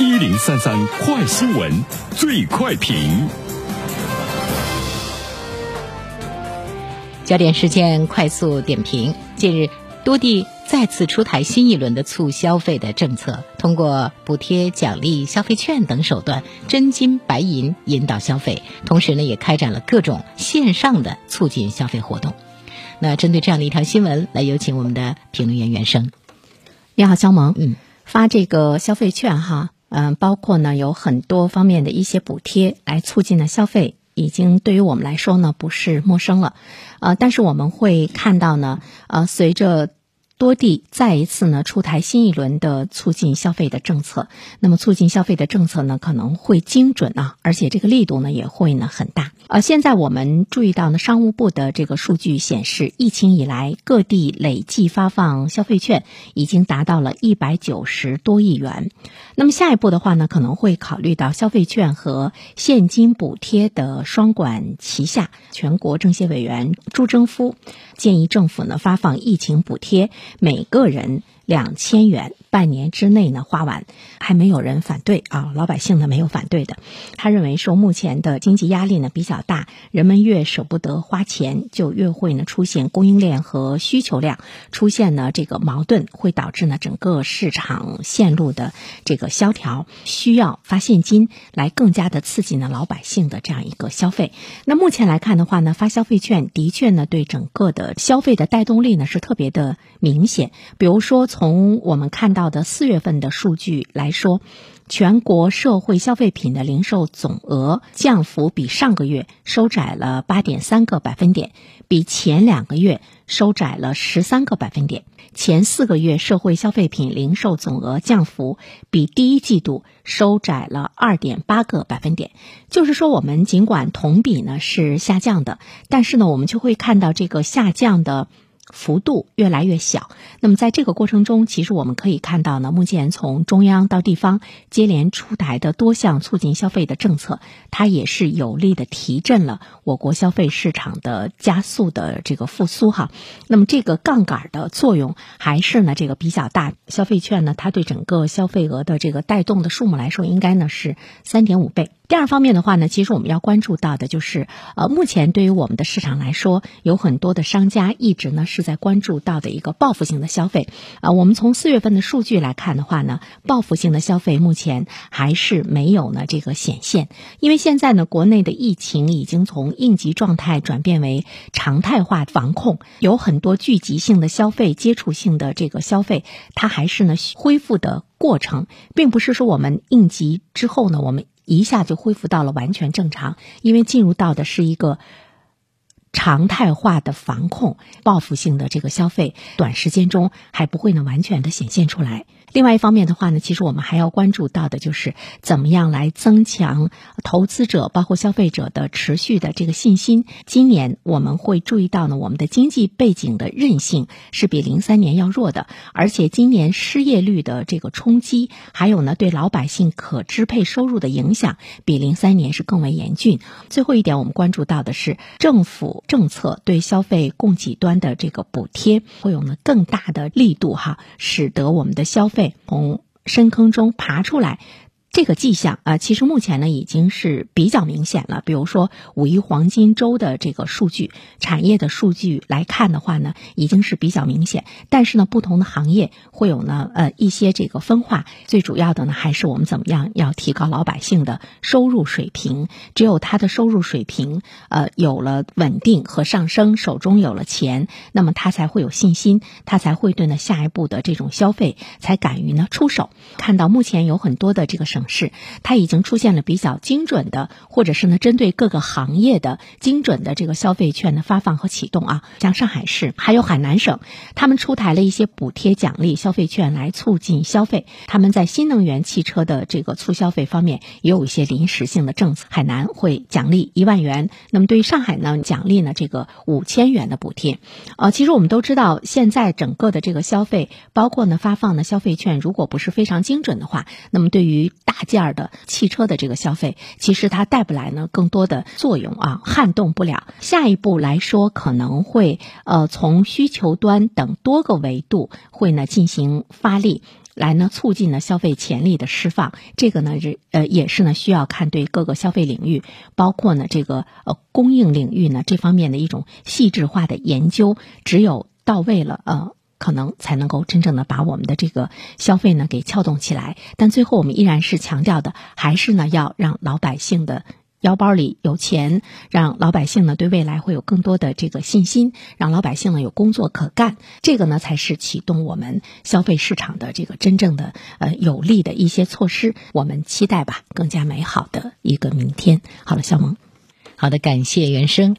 一零三三快新闻，最快评。焦点事件快速点评。近日，多地再次出台新一轮的促消费的政策，通过补贴、奖励、消费券等手段，真金白银引导消费。同时呢，也开展了各种线上的促进消费活动。那针对这样的一条新闻，来有请我们的评论员袁生。你好，肖萌。嗯，发这个消费券哈，嗯，包括呢有很多方面的一些补贴来促进呢消费，已经对于我们来说呢不是陌生了。呃，但是我们会看到呢，呃，随着多地再一次呢出台新一轮的促进消费的政策，那么促进消费的政策呢可能会精准啊，而且这个力度呢也会呢很大。呃，现在我们注意到呢，商务部的这个数据显示，疫情以来各地累计发放消费券已经达到了一百九十多亿元。那么下一步的话呢，可能会考虑到消费券和现金补贴的双管齐下。全国政协委员朱征夫建议政府呢发放疫情补贴，每个人。两千元，半年之内呢花完，还没有人反对啊，老百姓呢没有反对的。他认为说，目前的经济压力呢比较大，人们越舍不得花钱，就越会呢出现供应链和需求量出现呢这个矛盾，会导致呢整个市场线路的这个萧条，需要发现金来更加的刺激呢老百姓的这样一个消费。那目前来看的话呢，发消费券的确呢对整个的消费的带动力呢是特别的明显，比如说从从我们看到的四月份的数据来说，全国社会消费品的零售总额降幅比上个月收窄了八点三个百分点，比前两个月收窄了十三个百分点。前四个月社会消费品零售总额降幅比第一季度收窄了二点八个百分点。就是说，我们尽管同比呢是下降的，但是呢，我们就会看到这个下降的。幅度越来越小。那么，在这个过程中，其实我们可以看到呢，目前从中央到地方接连出台的多项促进消费的政策，它也是有力的提振了我国消费市场的加速的这个复苏哈。那么，这个杠杆的作用还是呢这个比较大。消费券呢，它对整个消费额的这个带动的数目来说，应该呢是三点五倍。第二方面的话呢，其实我们要关注到的就是，呃，目前对于我们的市场来说，有很多的商家一直呢是是在关注到的一个报复性的消费。啊，我们从四月份的数据来看的话呢，报复性的消费目前还是没有呢这个显现，因为现在呢国内的疫情已经从应急状态转变为常态化防控，有很多聚集性的消费、接触性的这个消费，它还是呢恢复的过程，并不是说我们应急之后呢我们。一下就恢复到了完全正常，因为进入到的是一个常态化的防控，报复性的这个消费，短时间中还不会呢完全的显现出来。另外一方面的话呢，其实我们还要关注到的就是怎么样来增强投资者包括消费者的持续的这个信心。今年我们会注意到呢，我们的经济背景的韧性是比零三年要弱的，而且今年失业率的这个冲击，还有呢对老百姓可支配收入的影响，比零三年是更为严峻。最后一点，我们关注到的是政府政策对消费供给端的这个补贴会有呢更大的力度哈，使得我们的消费。从深坑中爬出来。这个迹象啊，其实目前呢已经是比较明显了。比如说五一黄金周的这个数据、产业的数据来看的话呢，已经是比较明显。但是呢，不同的行业会有呢呃一些这个分化。最主要的呢，还是我们怎么样要提高老百姓的收入水平。只有他的收入水平呃有了稳定和上升，手中有了钱，那么他才会有信心，他才会对呢下一步的这种消费才敢于呢出手。看到目前有很多的这个省。是，它已经出现了比较精准的，或者是呢针对各个行业的精准的这个消费券的发放和启动啊。像上海市还有海南省，他们出台了一些补贴、奖励、消费券来促进消费。他们在新能源汽车的这个促消费方面也有一些临时性的政策。海南会奖励一万元，那么对于上海呢，奖励呢这个五千元的补贴。呃，其实我们都知道，现在整个的这个消费，包括呢发放的消费券，如果不是非常精准的话，那么对于大件儿的汽车的这个消费，其实它带不来呢更多的作用啊，撼动不了。下一步来说，可能会呃从需求端等多个维度会呢进行发力。来呢促进呢消费潜力的释放。这个呢是呃也是呢需要看对各个消费领域，包括呢这个呃供应领域呢这方面的一种细致化的研究。只有到位了，呃。可能才能够真正的把我们的这个消费呢给撬动起来，但最后我们依然是强调的，还是呢要让老百姓的腰包里有钱，让老百姓呢对未来会有更多的这个信心，让老百姓呢有工作可干，这个呢才是启动我们消费市场的这个真正的呃有利的一些措施。我们期待吧，更加美好的一个明天。好了，肖萌，好的，感谢原生。